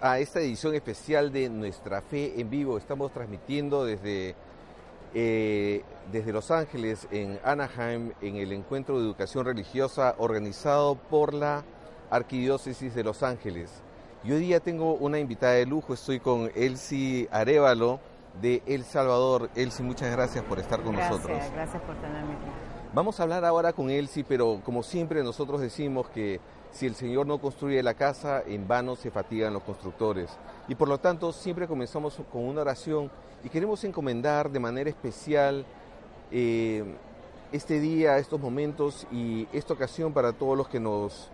A esta edición especial de Nuestra Fe en Vivo. Estamos transmitiendo desde, eh, desde Los Ángeles, en Anaheim, en el encuentro de educación religiosa organizado por la Arquidiócesis de Los Ángeles. Y hoy día tengo una invitada de lujo, estoy con Elsie Arevalo de El Salvador. Elsie, muchas gracias por estar con gracias, nosotros. Gracias por tenerme aquí. Vamos a hablar ahora con Elsie, pero como siempre nosotros decimos que si el Señor no construye la casa, en vano se fatigan los constructores. Y por lo tanto siempre comenzamos con una oración y queremos encomendar de manera especial eh, este día, estos momentos y esta ocasión para todos los que nos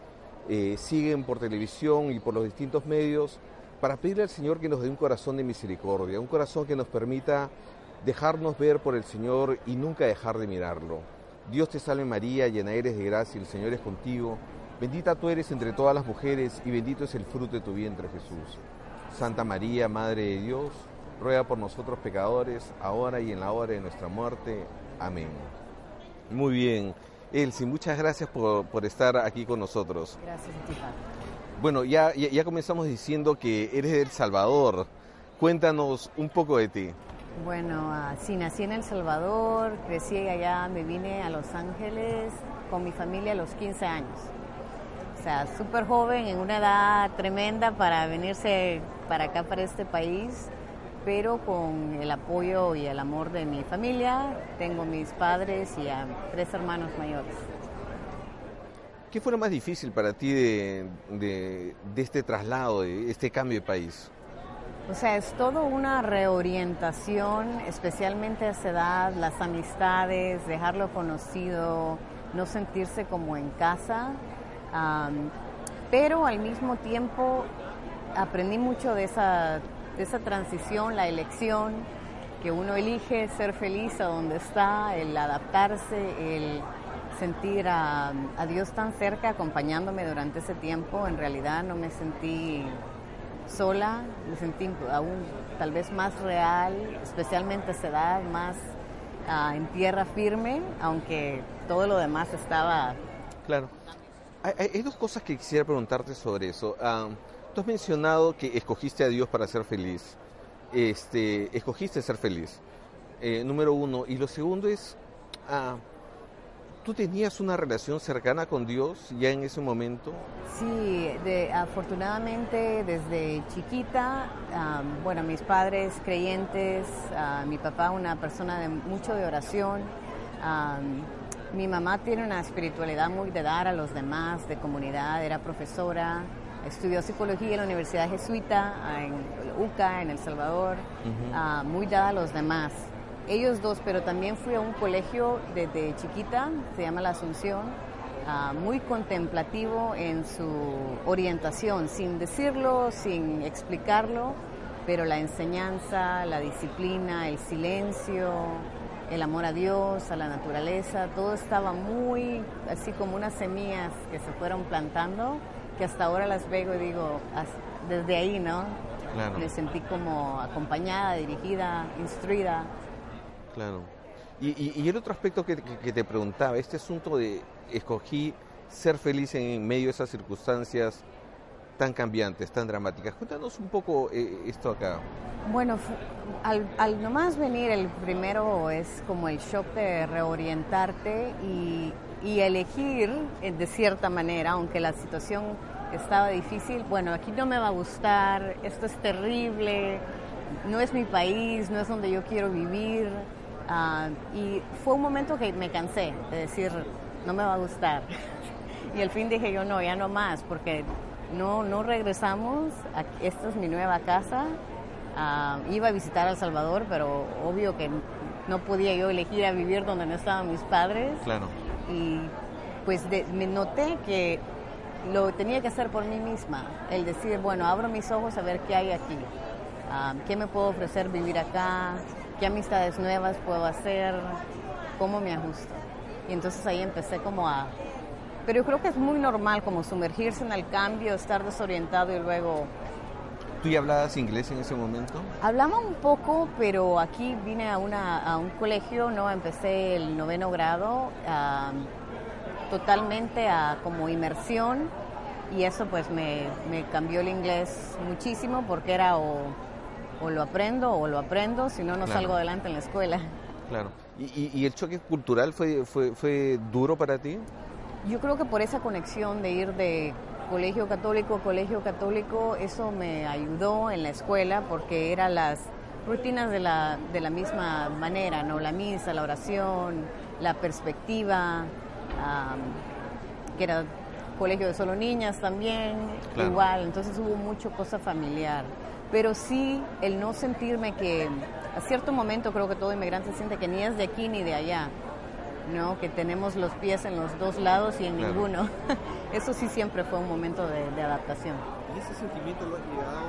eh, siguen por televisión y por los distintos medios, para pedirle al Señor que nos dé un corazón de misericordia, un corazón que nos permita dejarnos ver por el Señor y nunca dejar de mirarlo. Dios te salve María, llena eres de gracia, el Señor es contigo. Bendita tú eres entre todas las mujeres y bendito es el fruto de tu vientre Jesús. Santa María, Madre de Dios, ruega por nosotros pecadores, ahora y en la hora de nuestra muerte. Amén. Muy bien. Elsie, muchas gracias por, por estar aquí con nosotros. Gracias a ti, Padre. Bueno, ya, ya, ya comenzamos diciendo que eres de El Salvador. Cuéntanos un poco de ti. Bueno, ah, sí, nací en El Salvador, crecí allá, me vine a Los Ángeles con mi familia a los 15 años. Sea, súper joven, en una edad tremenda para venirse para acá, para este país, pero con el apoyo y el amor de mi familia. Tengo mis padres y a tres hermanos mayores. ¿Qué fue lo más difícil para ti de, de, de este traslado, de este cambio de país? O sea, es todo una reorientación, especialmente a esa edad, las amistades, dejarlo conocido, no sentirse como en casa, um, pero al mismo tiempo aprendí mucho de esa, de esa transición, la elección, que uno elige ser feliz a donde está, el adaptarse, el sentir a, a Dios tan cerca acompañándome durante ese tiempo, en realidad no me sentí sola, me sentí aún tal vez más real, especialmente a esa edad, más uh, en tierra firme, aunque todo lo demás estaba... Claro. Hay, dos cosas que quisiera preguntarte sobre eso. Uh, tú has mencionado que escogiste a Dios para ser feliz. Este, escogiste ser feliz. Eh, número uno. Y lo segundo es, uh, ¿Tú tenías una relación cercana con Dios ya en ese momento? Sí, de, afortunadamente desde chiquita, um, bueno, mis padres creyentes, mi papá una persona de mucho de oración, um, mi mamá tiene una espiritualidad muy de dar a los demás, de comunidad, era profesora, estudió psicología en la Universidad Jesuita, en UCA, en El Salvador, uh -huh. uh, muy dada a los demás. Ellos dos, pero también fui a un colegio desde chiquita, se llama La Asunción, uh, muy contemplativo en su orientación, sin decirlo, sin explicarlo, pero la enseñanza, la disciplina, el silencio, el amor a Dios, a la naturaleza, todo estaba muy así como unas semillas que se fueron plantando, que hasta ahora las veo y digo, desde ahí, ¿no? Claro. Me sentí como acompañada, dirigida, instruida. Claro. Y, y, y, el otro aspecto que, que, que, te preguntaba, este asunto de escogí ser feliz en medio de esas circunstancias tan cambiantes, tan dramáticas. Cuéntanos un poco eh, esto acá. Bueno, al, al, nomás venir el primero es como el shock de reorientarte y, y elegir eh, de cierta manera, aunque la situación estaba difícil, bueno, aquí no me va a gustar, esto es terrible, no es mi país, no es donde yo quiero vivir. Ah, y fue un momento que me cansé de decir, no me va a gustar. y al fin dije yo, no, ya no más, porque no, no regresamos, esta es mi nueva casa. Ah, iba a visitar a El Salvador, pero obvio que no podía yo elegir a vivir donde no estaban mis padres. Claro. Y pues me noté que lo tenía que hacer por mí misma, el decir, bueno, abro mis ojos a ver qué hay aquí, ah, qué me puedo ofrecer vivir acá, qué amistades nuevas puedo hacer, cómo me ajusto. Y entonces ahí empecé como a... Pero yo creo que es muy normal como sumergirse en el cambio, estar desorientado y luego... ¿Tú ya hablabas inglés en ese momento? Hablaba un poco, pero aquí vine a, una, a un colegio, ¿no? Empecé el noveno grado, totalmente a como inmersión y eso pues me, me cambió el inglés muchísimo porque era o, o, lo aprendo o lo aprendo, si no, no salgo adelante en la escuela. Claro. ¿Y, y, el choque cultural fue, fue, fue duro para ti? Yo creo que por esa conexión de ir de colegio católico a colegio católico, eso me ayudó en la escuela porque eran las rutinas de la, de la misma manera, ¿no? La misa, la oración, la perspectiva, que era colegio de solo niñas también, igual, entonces hubo mucho cosa familiar. Pero sí el no sentirme que a cierto momento creo que todo inmigrante siente que ni es de aquí ni de allá, ¿no? Que tenemos los pies en los dos lados y en ninguno. Eso sí siempre fue un momento de, adaptación. ¿Y ese sentimiento lo has llegado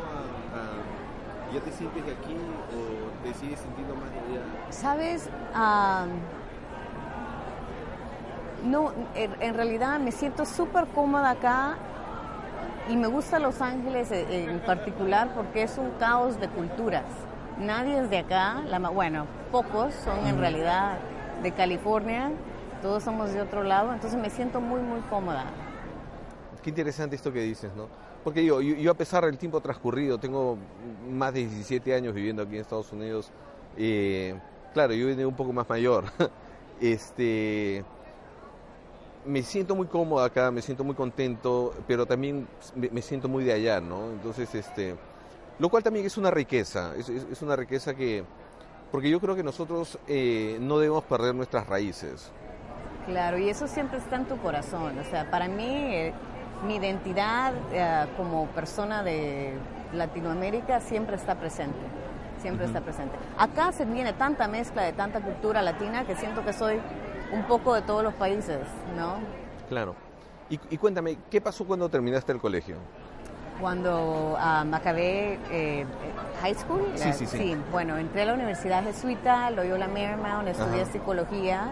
a, ¿Ya te sientes de aquí o te sigues sintiendo más de allá? Sabes, no, en realidad me siento súper cómoda acá y me gusta Los Ángeles eh, en particular porque es un caos de culturas. Nadie es de acá, la, bueno, pocos son en realidad de California, todos somos de otro lado, entonces me siento muy, muy cómoda. Qué interesante esto que dices, ¿no? Porque yo, yo, a pesar del tiempo transcurrido, tengo más de 17 años viviendo aquí en Estados Unidos, eh, claro, yo vine un poco más mayor, este me siento muy cómodo acá, me siento muy contento, pero también me, siento muy de allá, ¿no? Entonces, este, lo cual también es una riqueza, es, una riqueza que, porque yo creo que nosotros eh, no debemos perder nuestras raíces. Claro, y eso siempre está en tu corazón, o sea, para mí eh, mi identidad eh, como persona de Latinoamérica siempre está presente, siempre está presente. Acá se viene tanta mezcla de tanta cultura latina que siento que soy un poco de todos los países, ¿no? Claro. Y, cuéntame, ¿qué pasó cuando terminaste el colegio? Cuando um, acabé eh, high school, sí, sí, sí. bueno, entré a la Universidad Jesuita, Loyola Marymount, estudié psicología.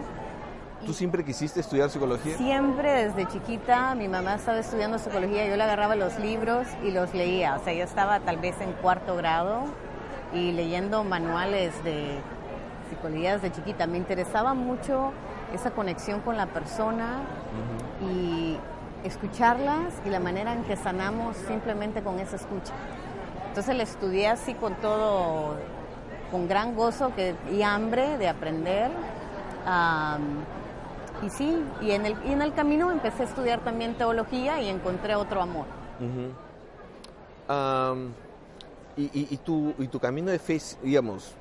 ¿Tú siempre quisiste estudiar psicología? Siempre, desde chiquita, mi mamá estaba estudiando psicología, yo le agarraba los libros y los leía, o sea, yo estaba tal vez en cuarto grado y leyendo manuales de psicología desde chiquita. Me interesaba mucho esa conexión con la persona y escucharlas y la manera en que sanamos simplemente con esa escucha. Entonces le estudié así con todo, con gran gozo que, y hambre de aprender. y sí, y en, el, y en el camino empecé a estudiar también teología y encontré otro amor. y, y, tu, y tu camino de fe, digamos,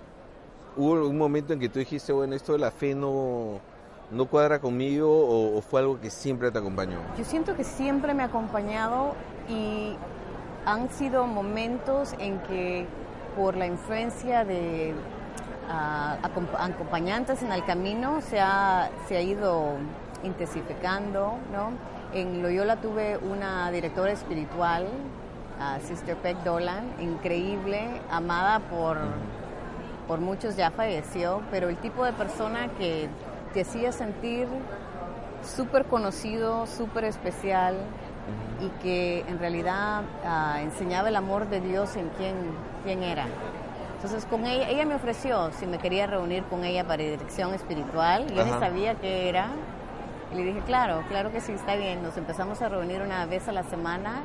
hubo un momento en que tú dijiste, bueno, esto de la fe no, no cuadra conmigo o, fue algo que siempre te acompañó? Yo siento que siempre me ha acompañado y han sido momentos en que por la influencia de ah, acompañantes en el camino se ha, se ha ido intensificando, ¿no? En Loyola tuve una directora espiritual, uh, Sister Peck Dolan, increíble, amada por, por muchos, ya falleció, pero el tipo de persona que te hacía sentir súper conocido, súper especial y que en realidad ah, enseñaba el amor de Dios en quién, quién era. Entonces con ella, ella me ofreció si me quería reunir con ella para dirección espiritual, yo no sabía qué era. Y le dije, claro, claro que sí, está bien. Nos empezamos a reunir una vez a la semana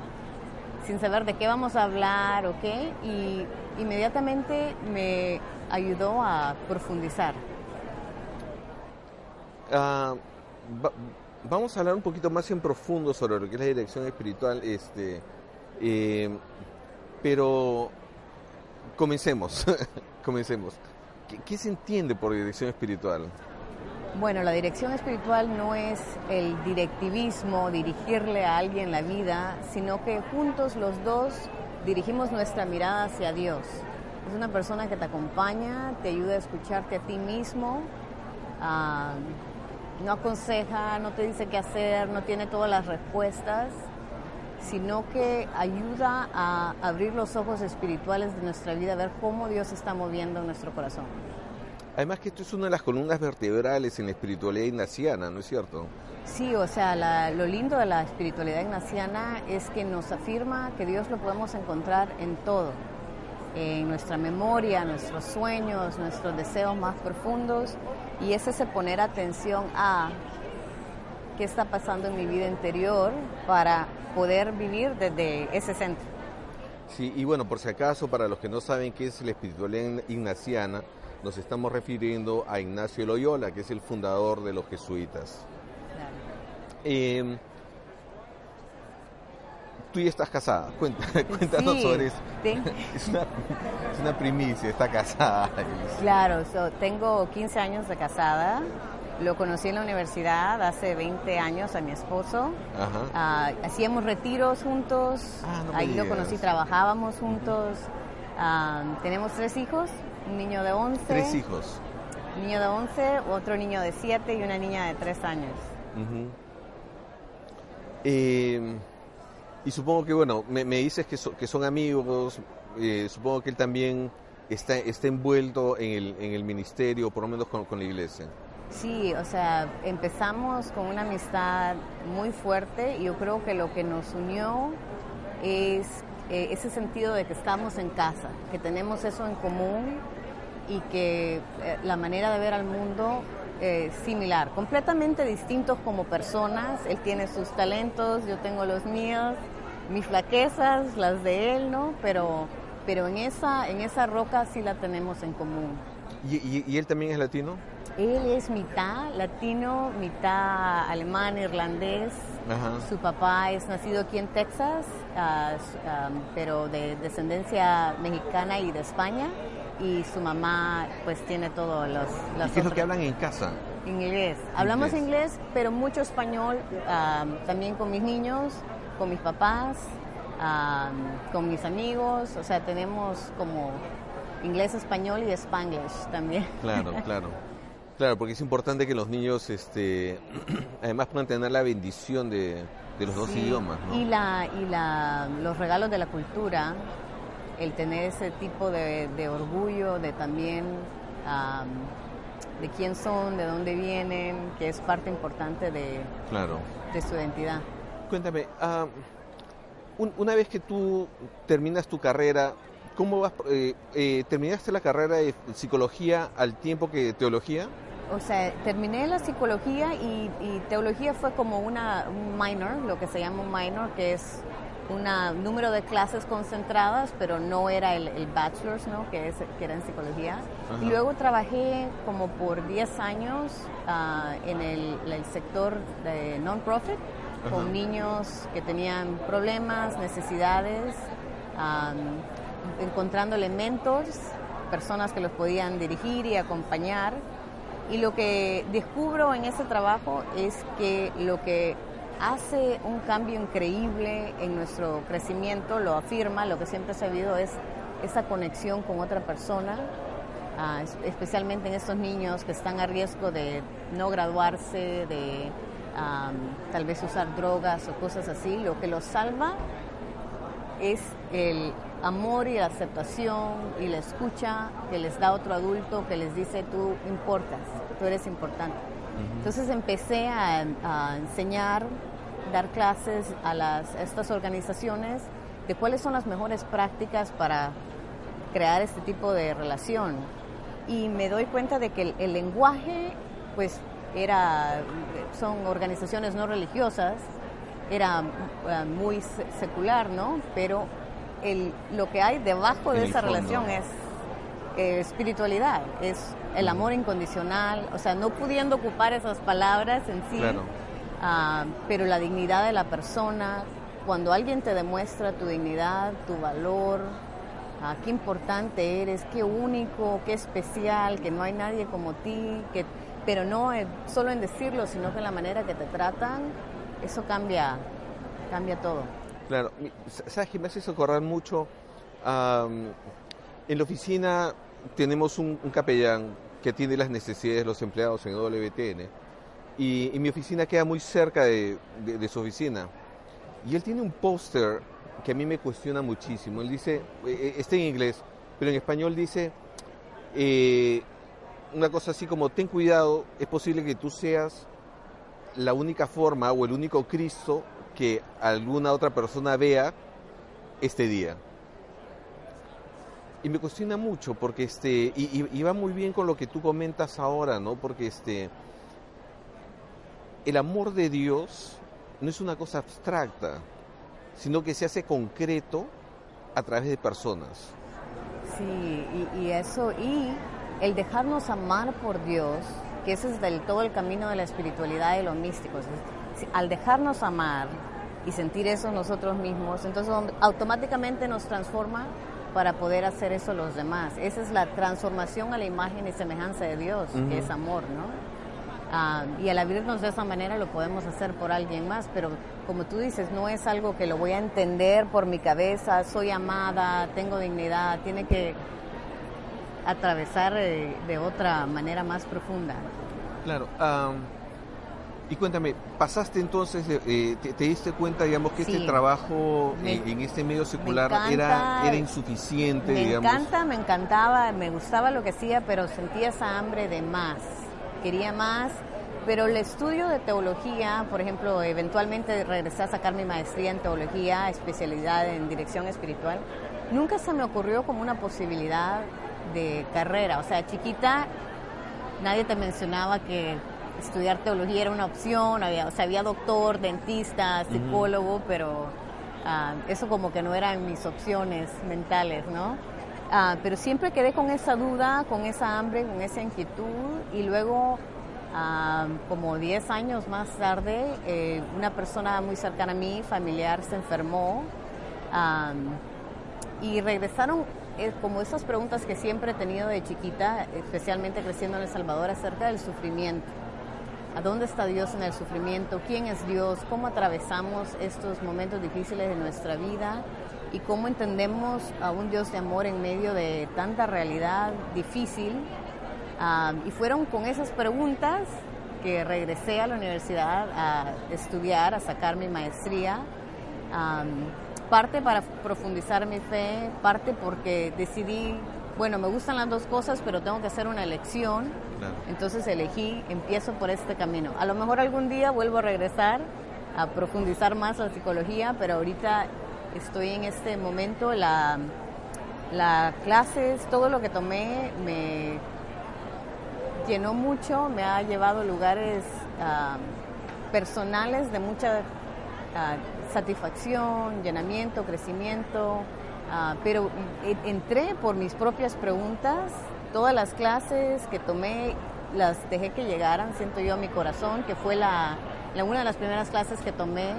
sin saber de qué vamos a hablar o qué, y inmediatamente me ayudó a profundizar. Ah, vamos a hablar un poquito más en profundo sobre lo que es la dirección espiritual, este, eh, pero comencemos, comencemos. ¿Qué, ¿Qué se entiende por dirección espiritual? Bueno, la dirección espiritual no es el directivismo, dirigirle a alguien la vida, sino que juntos los dos dirigimos nuestra mirada hacia Dios. Es una persona que te acompaña, te ayuda a escucharte a ti mismo, no aconseja, no te dice qué hacer, no tiene todas las respuestas, sino que ayuda a abrir los ojos espirituales de nuestra vida, a ver cómo Dios está moviendo en nuestro corazón. Además que esto es una de las columnas vertebrales en la espiritualidad ignaciana, ¿no es cierto? Sí, o sea, la- lo lindo de la espiritualidad ignaciana es que nos afirma que Dios lo podemos encontrar en todo, en nuestra memoria, nuestros sueños, nuestros deseos más profundos, y es ese poner atención a qué está pasando en mi vida interior para poder vivir desde ese centro. Sí, y bueno, por si acaso, para los que no saben qué es la espiritualidad ignaciana, nos estamos refiriendo a Ignacio Loyola, que es el fundador de los jesuitas. Eh, tú ya estás casada, Cuenta- cuéntanos Sí, sobre eso. Es una, es una primicia, está casada. Claro, so, tengo 15 años de casada. Lo conocí en la universidad hace 20 años a mi esposo. Ajá. Ah, hacíamos retiros juntos. Ah, no Ahí lo conocí, trabajábamos juntos. Ah, tenemos tres hijos, un niño de 11. Tres hijos. Un niño de 11, otro niño de 7 y una niña de 3 años. Eh, y supongo que, bueno, me, me dices que, so- que son amigos, eh, supongo que él también está, está envuelto en el, en el ministerio, por lo menos con, con la iglesia. Sí, o sea, empezamos con una amistad muy fuerte y yo creo que lo que nos unió es eh, ese sentido de que estamos en casa, que tenemos eso en común y que eh, la manera de ver al mundo es similar, completamente distintos como personas. Él tiene sus talentos, yo tengo los míos, mis flaquezas, las de él, ¿no? Pero, pero en, esa, en esa roca sí la tenemos en común. ¿Y, y- y él también es latino? Él es mitad latino, mitad alemán, irlandés. Ajá. Su papá es nacido aquí en Texas, s- ah, pero de descendencia mexicana y de España. Y su mamá, pues, tiene todos los. ¿Y los qué es lo que hablan en casa? Inglés. Hablamos Inglés. inglés, pero mucho español, ah, también con mis niños, con mis papás, ah, con mis amigos. O sea, tenemos como inglés, español y spanglish también. Claro, claro. Claro, porque es importante que los niños, este, además puedan tener la bendición de, de los dos idiomas, ¿no? Y, la, y la, los regalos de la cultura, el tener ese tipo de, de orgullo, de también am, de quién son, de dónde vienen, que es parte importante de, Claro. de su identidad. Cuéntame, ah, un- una vez que tú terminas tu carrera, ¿cómo vas? eh, eh, ¿Terminaste la carrera de psicología al tiempo que teología? O sea, terminé la psicología y, y teología fue como una, un minor, lo que se llama un minor, que es un número de clases concentradas, pero no era el, el bachelor's, ¿no? Que, es, que era en psicología. Ajá. Y luego trabajé como por 10 años ah, en el, el sector de non-profit, con niños que tenían problemas, necesidades, am, encontrándole mentors, personas que los podían dirigir y acompañar. Y lo que descubro en ese trabajo es que lo que hace un cambio increíble en nuestro crecimiento, lo afirma, lo que siempre he sabido es esa conexión con otra persona, ah, es- especialmente en estos niños que están a riesgo de no graduarse, de tal vez usar drogas o cosas así. Lo que los salva es el amor y la aceptación y la escucha que les da otro adulto que les dice tú importas, tú eres importante. Entonces empecé a, a enseñar, dar clases a, las, a estas organizaciones de cuáles son las mejores prácticas para crear este tipo de relación. Y me doy cuenta de que el, el lenguaje, pues, era, son organizaciones no religiosas, era eh, muy se- secular, ¿no? Pero el, lo que hay debajo de esa fondo. relación es eh, espiritualidad, es el amor incondicional, o sea, no pudiendo ocupar esas palabras en sí, Claro. Ah, pero la dignidad de la persona, cuando alguien te demuestra tu dignidad, tu valor, ah, qué importante eres, qué único, qué especial, que no hay nadie como ti, que, pero no solo en decirlo, sino que en la manera que te tratan, eso cambia, cambia todo. Claro, sabes que me hace socorrer mucho. en la oficina tenemos un, capellán que tiene las necesidades de los empleados en WTN y, mi oficina queda muy cerca de, su oficina. Y él tiene un póster que a mí me cuestiona muchísimo. Él dice, eh, eh, está en inglés, pero en español dice eh, una cosa así como, ten cuidado, es posible que tú seas la única forma o el único Cristo que alguna otra persona vea este día. Y me cuestiona mucho porque este, y, va muy bien con lo que tú comentas ahora, ¿no? Porque este, el amor de Dios no es una cosa abstracta, sino que se hace concreto a través de personas. Sí, y, eso, y el dejarnos amar por Dios, que ese es del todo el camino de la espiritualidad y lo místico. Al dejarnos amar y sentir eso nosotros mismos, entonces automáticamente nos transforma para poder hacer eso los demás. Esa es la transformación a la imagen y semejanza de Dios, que es amor, ¿no? Ah, y al abrirnos de esa manera lo podemos hacer por alguien más, pero como tú dices, no es algo que lo voy a entender por mi cabeza, soy amada, tengo dignidad, tiene que atravesar eh, de, otra manera más profunda. Claro. Y cuéntame, ¿pasaste entonces, eh, te, diste cuenta, digamos, que este trabajo en este medio secular era, era insuficiente, me digamos? Me encanta, me encantaba, me gustaba lo que hacía, pero sentía esa hambre de más. Quería más, pero el estudio de teología, por ejemplo, eventualmente regresé a sacar mi maestría en teología, especialidad en dirección espiritual, nunca se me ocurrió como una posibilidad de carrera. O sea, chiquita, nadie te mencionaba que estudiar teología era una opción, había, o sea, había doctor, dentista, psicólogo, pero ah, eso como que no eran mis opciones mentales, ¿no? Ah, pero siempre quedé con esa duda, con esa hambre, con esa inquietud y luego, ah, como 10 años más tarde, eh, una persona muy cercana a mí, familiar, se enfermó y regresaron eh, como esas preguntas que siempre he tenido de chiquita, especialmente creciendo en El Salvador, acerca del sufrimiento. A dónde está Dios en el sufrimiento, quién es Dios, cómo atravesamos estos momentos difíciles de nuestra vida y cómo entendemos a un Dios de amor en medio de tanta realidad difícil. Y fueron con esas preguntas que regresé a la universidad a estudiar, a sacar mi maestría. Ah, parte para profundizar mi fe, parte porque decidí bueno, me gustan las dos cosas, pero tengo que hacer una elección. Entonces elegí, empiezo por este camino. A lo mejor algún día vuelvo a regresar a profundizar más la psicología, pero ahorita estoy en este momento, la, la clases, todo lo que tomé me llenó mucho, me ha llevado a lugares ah, personales de mucha ah, satisfacción, llenamiento, crecimiento. Ah, pero entré por mis propias preguntas, todas las clases que tomé las dejé que llegaran, siento yo a mi corazón, que fue la, una de las primeras clases que tomé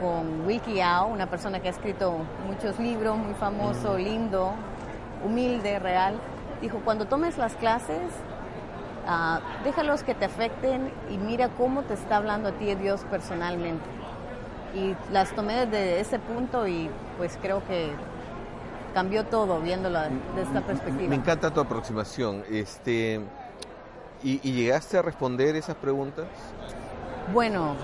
con Wiki Ao, una persona que ha escrito muchos libros, muy famoso, lindo, humilde, real. Dijo, cuando tomes las clases, uh, déjalos que te afecten y mira cómo te está hablando a ti Dios personalmente. Y las tomé desde ese punto y pues creo que cambió todo viéndolo de esta perspectiva. Me encanta tu aproximación. Este, ¿y, llegaste a responder esas preguntas? Bueno,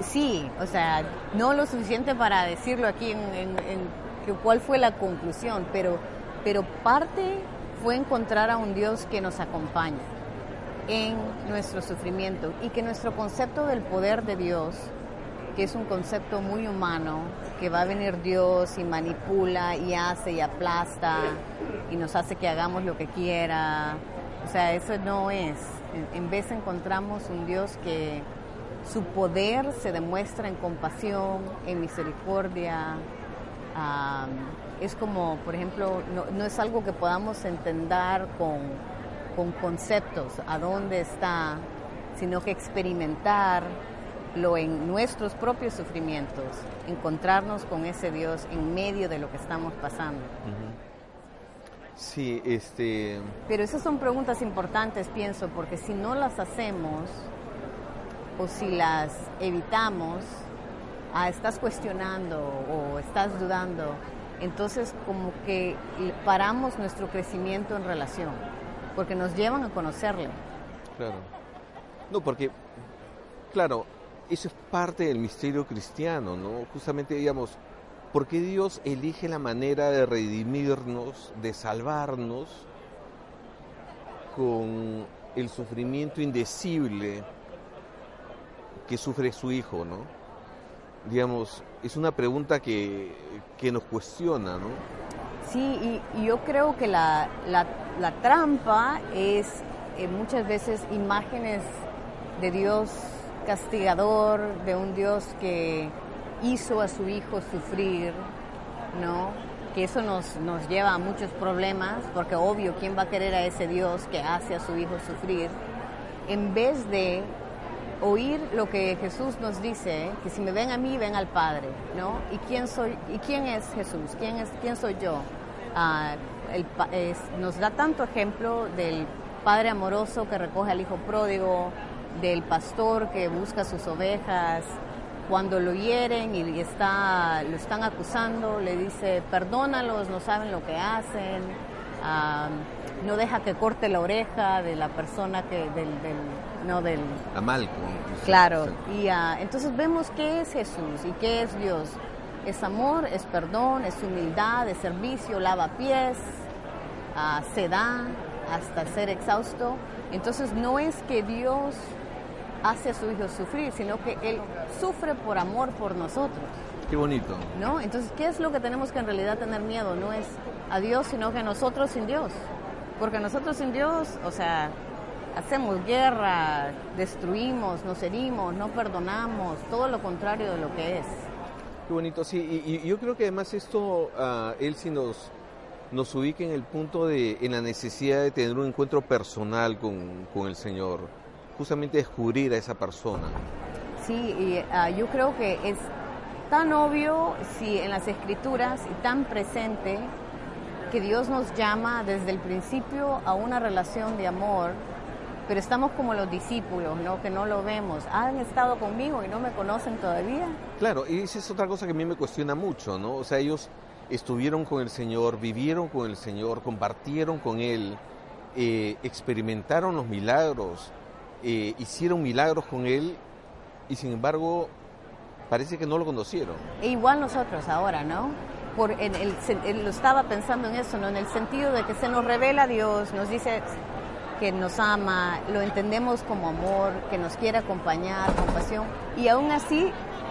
sí, o sea, no lo suficiente para decirlo aquí en, cuál fue la conclusión, pero, pero parte fue encontrar a un Dios que nos acompaña en nuestro sufrimiento y que nuestro concepto del poder de Dios que es un concepto muy humano, que va a venir Dios y manipula y hace y aplasta y nos hace que hagamos lo que quiera. O sea, eso no es. En vez encontramos un Dios que su poder se demuestra en compasión, en misericordia. es como, por ejemplo, no, es algo que podamos entender con, con conceptos, a dónde está, sino que experimentar lo en nuestros propios sufrimientos, encontrarnos con ese Dios en medio de lo que estamos pasando. Sí, este... Pero esas son preguntas importantes, pienso, porque si no las hacemos o si las evitamos, ah, estás cuestionando o estás dudando, entonces como que paramos nuestro crecimiento en relación, porque nos llevan a conocerle. Claro. No, porque, claro, eso es parte del misterio cristiano, ¿no? Justamente, digamos, ¿Por qué Dios elige la manera de redimirnos, de salvarnos con el sufrimiento indecible que sufre su Hijo, ¿no? Digamos, es una pregunta que, nos cuestiona, ¿no? Sí, y, yo creo que la, trampa es eh, muchas veces imágenes de Dios castigador, de un Dios que hizo a su hijo sufrir, ¿no? Que eso nos, nos lleva a muchos problemas, porque obvio, ¿quién va a querer a ese Dios que hace a su hijo sufrir? En vez de oír lo que Jesús nos dice, que si me ven a mí, ven al Padre, ¿no? ¿Y quién, soy, y quién es Jesús? ¿Quién, es, quién soy yo? Ah, nos da tanto ejemplo del Padre amoroso que recoge al Hijo pródigo, del pastor que busca sus ovejas, cuando lo hieren y está, lo están acusando, le dice, perdónalos, no saben lo que hacen, no deja que corte la oreja de la persona que, del, no del... Amalco. Claro, y ah, entonces vemos qué es Jesús y qué es Dios. Es amor, es perdón, es humildad, es servicio, lava pies, uh, se da hasta ser exhausto. Entonces no es que Dios hace a su hijo sufrir, sino que él sufre por amor por nosotros. Qué bonito. ¿No? Entonces, ¿qué es lo que tenemos que en realidad tener miedo? No es a Dios, sino que nosotros sin Dios. Porque nosotros sin Dios, o sea, hacemos guerra, destruimos, nos herimos, no perdonamos, todo lo contrario de lo que es. Qué bonito, sí, y, yo creo que además esto, uh, él sí nos, nos ubica en el punto de, en la necesidad de tener un encuentro personal con, con el Señor justamente descubrir a esa persona. Sí, y ah, yo creo que es tan obvio sí, en las escrituras y tan presente que Dios nos llama desde el principio a una relación de amor, pero estamos como los discípulos, ¿no? que no lo vemos. ¿Han estado conmigo y no me conocen todavía? Claro, y esa es otra cosa que a mí me cuestiona mucho, ¿no? O sea, ellos estuvieron con el Señor, vivieron con el Señor, compartieron con Él, eh, experimentaron los milagros, eh, hicieron milagros con él y sin embargo parece que no lo conocieron. E igual nosotros ahora, ¿no? Por en el, lo estaba pensando en eso, ¿no? En el sentido de que se nos revela Dios, nos dice que nos ama, lo entendemos como amor, que nos quiere acompañar, compasión, y aún así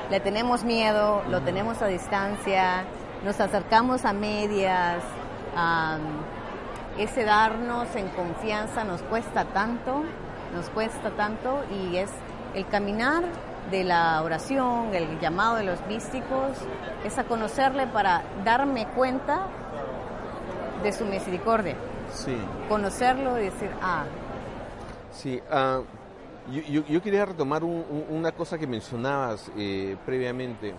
le tenemos miedo, lo tenemos a distancia, nos acercamos a medias, ese darnos en confianza nos cuesta tanto nos cuesta tanto y es el caminar de la oración, el llamado de los místicos, es a conocerle para darme cuenta de su misericordia. Sí. Conocerlo y decir, ah. Sí, ah, yo, quería retomar una cosa que mencionabas eh, previamente,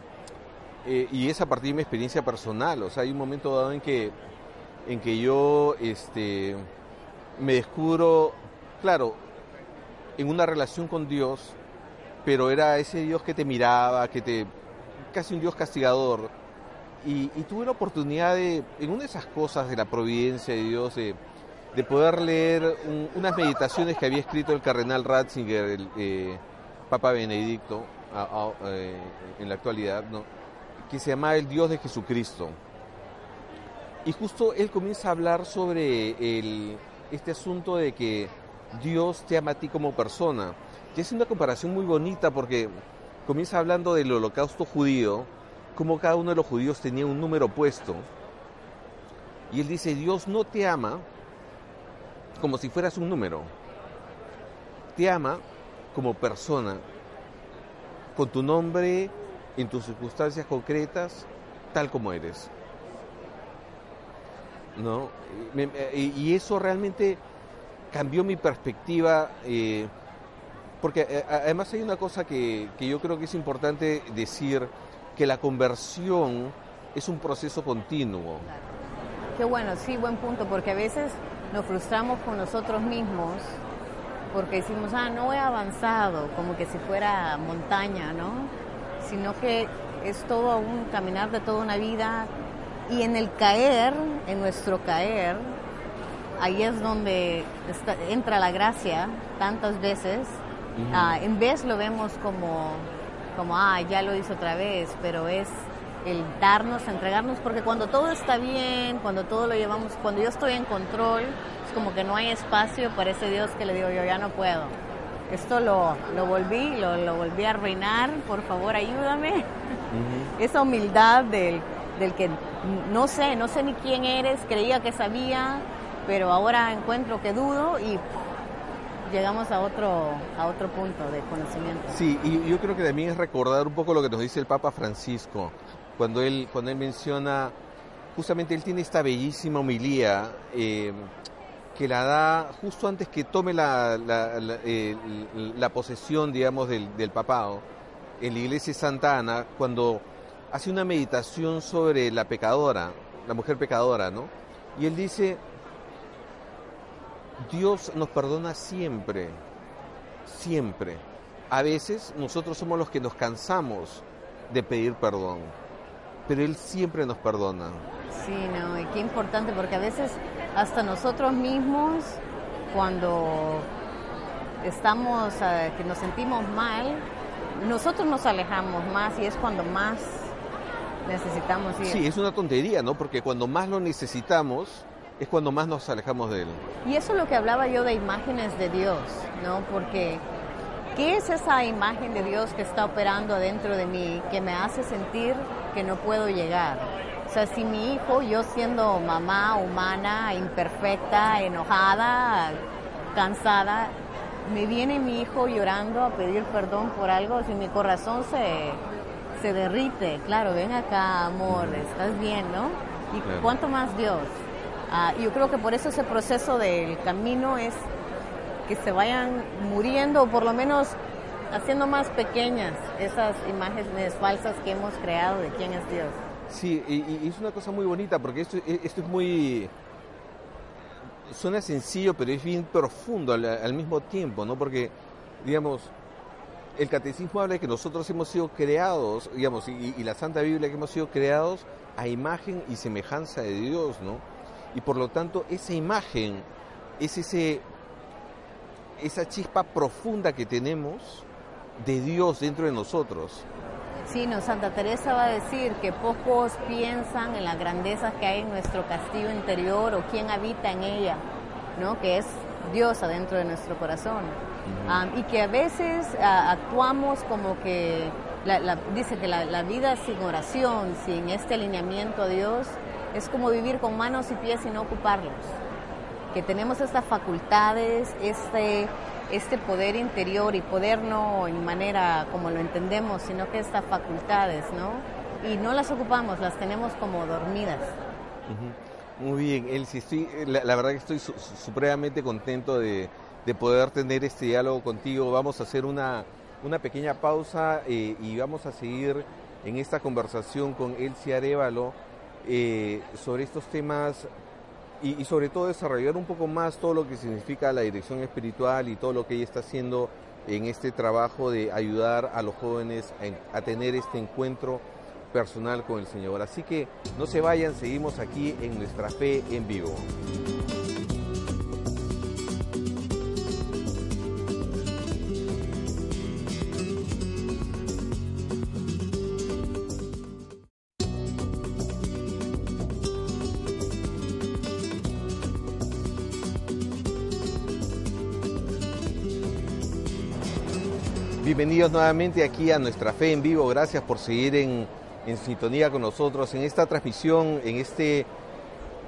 eh, y es a partir de mi experiencia personal. O sea, hay un momento dado en que, en que yo este, me descubro, claro, en una relación con Dios, pero era ese Dios que te miraba, que te casi un Dios castigador. Y, tuve la oportunidad de, en una de esas cosas de la providencia de Dios, de, poder leer unas meditaciones que había escrito el cardenal Ratzinger, el eh, Papa Benedicto, eh, en la actualidad, que se llama El Dios de Jesucristo. Y justo él comienza a hablar sobre este asunto de que Dios te ama a ti como persona. Y es una comparación muy bonita porque comienza hablando del holocausto judío, como cada uno de los judíos tenía un número puesto. Y él dice, Dios no te ama como si fueras un número. Te ama como persona, con tu nombre, en tus circunstancias concretas, tal como eres. ¿No? Y eso realmente cambió mi perspectiva, eh, porque eh, además hay una cosa que, yo creo que es importante decir, que la conversión es un proceso continuo. qué bueno, sí, buen punto, porque a veces nos frustramos con nosotros mismos porque decimos, ah, no he avanzado, como que si fuera montaña, ¿no? Sino que es todo un caminar de toda una vida y en el caer, en nuestro caer, ahí es donde entra la gracia tantas veces. Ah, en vez lo vemos como, como, ah, ya lo hizo otra vez, pero es el darnos, entregarnos, porque cuando todo está bien, cuando todo lo llevamos, cuando yo estoy en control, es como que no hay espacio para ese Dios que le digo yo ya no puedo. Esto lo, lo volví, lo, lo, volví a arruinar, por favor ayúdame. Esa humildad del, del que no sé, no sé ni quién eres, creía que sabía, pero ahora encuentro que dudo y llegamos a otro, a otro punto de conocimiento. Sí, y yo creo que también es recordar un poco lo que nos dice el Papa Francisco, cuando él, cuando él menciona, justamente él tiene esta bellísima homilía eh, que la da justo antes que tome la, la, posesión, digamos, del, del, papado en la iglesia de Santa Ana, cuando hace una meditación sobre la pecadora, la mujer pecadora, ¿no? Y él dice, Dios nos perdona siempre, siempre. A veces nosotros somos los que nos cansamos de pedir perdón, pero Él siempre nos perdona. Sí, no, y qué importante, porque a veces hasta nosotros mismos, cuando estamos, eh, que nos sentimos mal, nosotros nos alejamos más y es cuando más necesitamos ir. Sí, es una tontería, ¿no? Porque cuando más lo necesitamos, es cuando más nos alejamos de Él. Y eso es lo que hablaba yo de imágenes de Dios, ¿no? Porque, ¿qué es esa imagen de Dios que está operando adentro de mí, que me hace sentir que no puedo llegar? O sea, si mi hijo, yo siendo mamá humana, imperfecta, enojada, cansada, me viene mi hijo llorando a pedir perdón por algo, si mi corazón se, se derrite, claro, ven acá, amor, estás bien, ¿no? ¿Y cuánto más Dios? Ah, yo creo que por eso ese proceso del camino es que se vayan muriendo o por lo menos haciendo más pequeñas esas imágenes falsas que hemos creado de quién es Dios. Sí, y, es una cosa muy bonita porque esto, e, esto es muy... Suena sencillo, pero es bien profundo al, mismo tiempo, ¿no? Porque, digamos, el catecismo habla de que nosotros hemos sido creados, digamos, y, y la Santa Biblia que hemos sido creados a imagen y semejanza de Dios, ¿no? y por lo tanto esa imagen es ese, esa chispa profunda que tenemos de Dios dentro de nosotros. Sí, no, Santa Teresa va a decir que pocos piensan en las grandezas que hay en nuestro castillo interior o quién habita en ella, ¿no? que es Dios adentro de nuestro corazón. y que a veces actuamos como que, dice que la, la vida sin oración, sin este alineamiento a Dios, es como vivir con manos y pies y no ocuparlos. Que tenemos estas facultades, este, este poder interior y poder no en manera como lo entendemos, sino que estas facultades, ¿no? Y no las ocupamos, las tenemos como dormidas. Muy bien, Elsie, estoy, la, verdad que estoy supremamente contento de, de, poder tener este diálogo contigo. Vamos a hacer una, una pequeña pausa eh, y vamos a seguir en esta conversación con Elsie Arevalo eh, sobre estos temas y, sobre todo desarrollar un poco más todo lo que significa la dirección espiritual y todo lo que ella está haciendo en este trabajo de ayudar a los jóvenes a tener este encuentro personal con el Señor. Así que no se vayan, seguimos aquí en nuestra fe en vivo. Bienvenidos nuevamente aquí a nuestra fe en vivo. Gracias por seguir en, sintonía con nosotros en esta transmisión, en este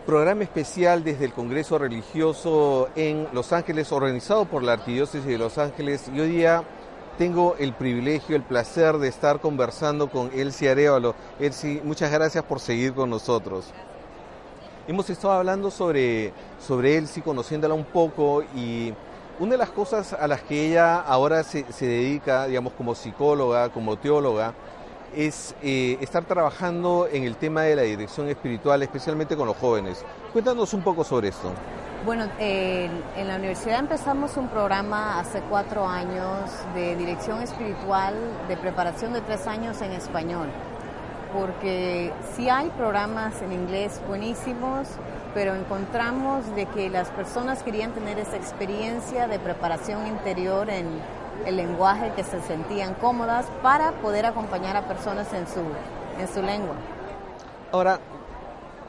programa especial desde el Congreso Religioso en Los Ángeles, organizado por la Arquidiócesis de Los Ángeles. Y hoy día tengo el privilegio, el placer de estar conversando con Elsie Arevalo. Elsie, muchas gracias por seguir con nosotros. Hemos estado hablando sobre, sobre Elsie, conociéndola un poco y una de las cosas a las que ella ahora se, dedica, digamos, como psicóloga, como teóloga, es eh, estar trabajando en el tema de la dirección espiritual, especialmente con los jóvenes. Cuéntanos un poco sobre esto. Bueno, en la universidad empezamos un programa hace cuatro años de dirección espiritual, de preparación de tres años en español, porque sí hay programas en inglés buenísimos, pero encontramos de que las personas querían tener esa experiencia de preparación interior en el lenguaje que se sentían cómodas para poder acompañar a personas en su, en su lengua. Ahora,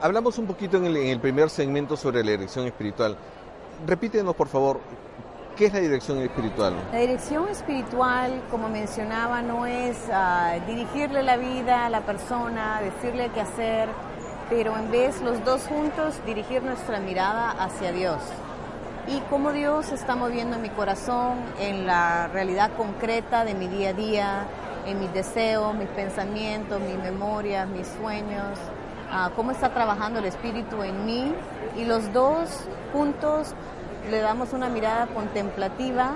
hablamos un poquito en el, primer segmento sobre la dirección espiritual. Repítenos, por favor, ¿qué es la dirección espiritual? La dirección espiritual, como mencionaba, no es ah, dirigirle la vida a la persona, decirle qué hacer, pero en vez los dos juntos dirigir nuestra mirada hacia Dios y cómo Dios está moviendo en mi corazón, en la realidad concreta de mi día a día, en mis deseos, mis pensamientos, mis memorias, mis sueños, cómo está trabajando el Espíritu en mí y los dos juntos le damos una mirada contemplativa.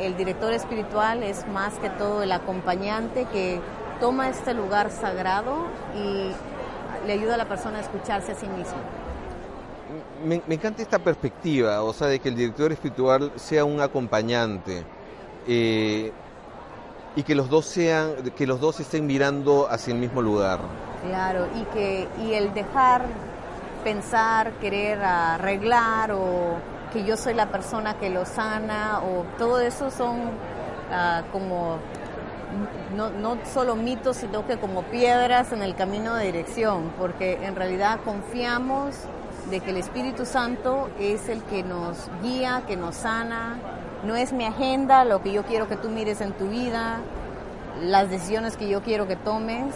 el director espiritual es más que todo el acompañante que toma este lugar sagrado y le ayuda a la persona a escucharse a sí mismo me, encanta esta perspectiva, o sea, de que el director espiritual sea un acompañante eh, y que los dos sean, que los dos estén mirando hacia el mismo lugar. Claro, y que y el dejar pensar, querer arreglar o que yo soy la persona que lo sana o todo eso son ah, como no, no, solo mitos, sino que como piedras en el camino de dirección, porque en realidad confiamos de que el Espíritu Santo es el que nos guía, que nos sana. No es mi agenda lo que yo quiero que tú mires en tu vida, las decisiones que yo quiero que tomes.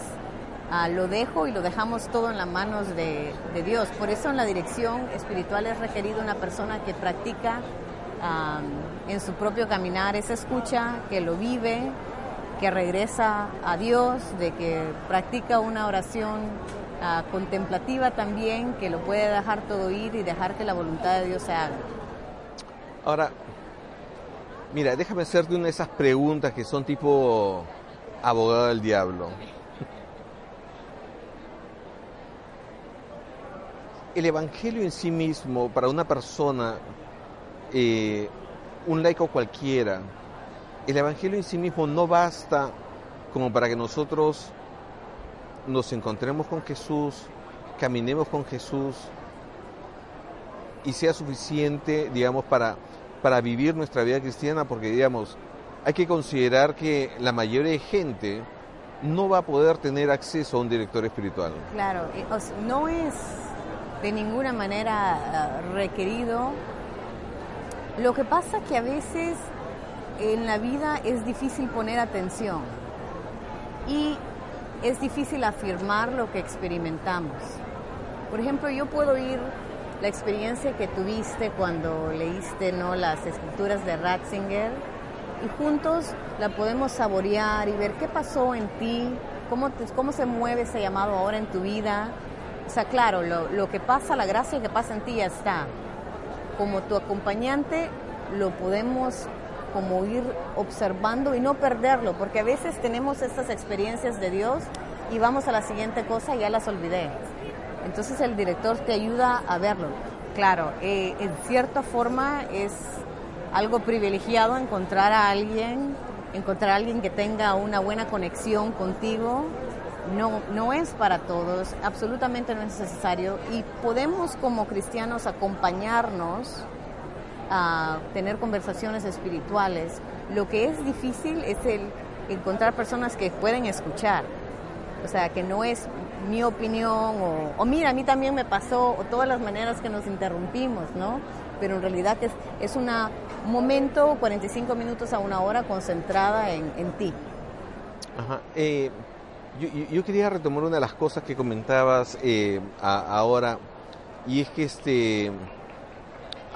Ah, lo dejo y lo dejamos todo en las manos de, Dios. Por eso en la dirección espiritual es requerido una persona que practica en su propio caminar esa escucha, que lo vive, que regresa a Dios, de que practica una oración contemplativa también, que lo puede dejar todo ir y dejar que la voluntad de Dios se haga. Ahora, mira, déjame hacerte una de esas preguntas que son tipo abogado del diablo. El Evangelio en sí mismo, para una persona, eh, un laico cualquiera, el Evangelio en sí mismo no basta como para que nosotros nos encontremos con Jesús, caminemos con Jesús y sea suficiente, digamos, para, para vivir nuestra vida cristiana, porque, digamos, hay que considerar que la mayoría de gente no va a poder tener acceso a un director espiritual. Claro, no es de ninguna manera eh, requerido. Lo que pasa es que a veces en la vida es difícil poner atención. Y es difícil afirmar lo que experimentamos. Por ejemplo, yo puedo oír la experiencia que tuviste cuando leíste ¿no? las escrituras de Ratzinger y juntos la podemos saborear y ver qué pasó en ti, cómo, cómo se mueve ese llamado ahora en tu vida. O sea, claro, lo, lo que pasa, la gracia que pasa en ti ya está. Como tu acompañante lo podemos como ir observando y no perderlo, porque a veces tenemos estas experiencias de Dios y vamos a la siguiente cosa y ya las olvidé. Entonces el director te ayuda a verlo. Claro, eh, en cierta forma es algo privilegiado encontrar a alguien, encontrar a alguien que tenga una buena conexión contigo. No, no es para todos, absolutamente no es necesario y podemos como cristianos acompañarnos a tener conversaciones espirituales. Lo que es difícil es el encontrar personas que pueden escuchar. O sea, que no es mi opinión o, mira, a mí también me pasó, o todas las maneras que nos interrumpimos, ¿no? Pero en realidad es, es un momento, 45 minutos a una hora concentrada en, ti. Ajá. Eh, yo, quería retomar una de las cosas que comentabas eh, ahora, y es que este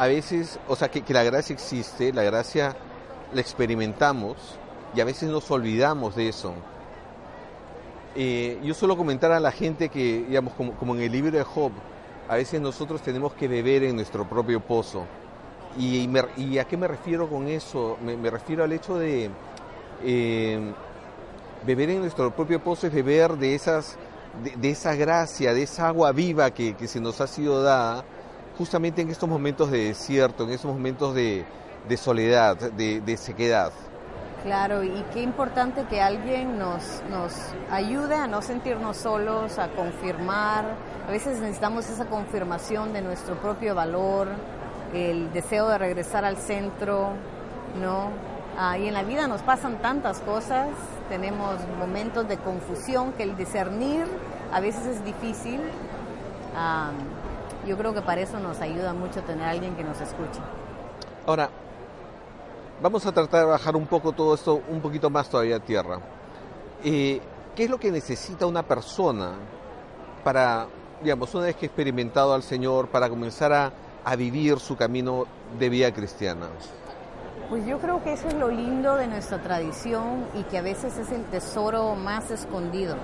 a veces, o sea, que, la gracia existe, la gracia la experimentamos y a veces nos olvidamos de eso. Eh, yo suelo comentar a la gente que, digamos, como, en el libro de Job, a veces nosotros tenemos que beber en nuestro propio pozo. ¿Y, y a qué me refiero con eso? Me, refiero al hecho de, eh, beber en nuestro propio pozo es beber de, esas, de, esa gracia, de esa agua viva que, se nos ha sido dada justamente en estos momentos de desierto, en estos momentos de, de soledad, de, de, sequedad. Claro, y qué importante que alguien nos, nos ayude a no sentirnos solos, a confirmar. A veces necesitamos esa confirmación de nuestro propio valor, el deseo de regresar al centro, ¿no? Ah, y en la vida nos pasan tantas cosas, tenemos momentos de confusión que el discernir a veces es difícil. Ah, yo creo que para eso nos ayuda mucho tener a alguien que nos escuche. Ahora, vamos a tratar de bajar un poco todo esto, un poquito más todavía a tierra. Eh, ¿Qué es lo que necesita una persona para, digamos, una vez que ha experimentado al Señor, para comenzar a, a vivir su camino de vida cristiana? Pues yo creo que eso es lo lindo de nuestra tradición y que a veces es el tesoro más escondido,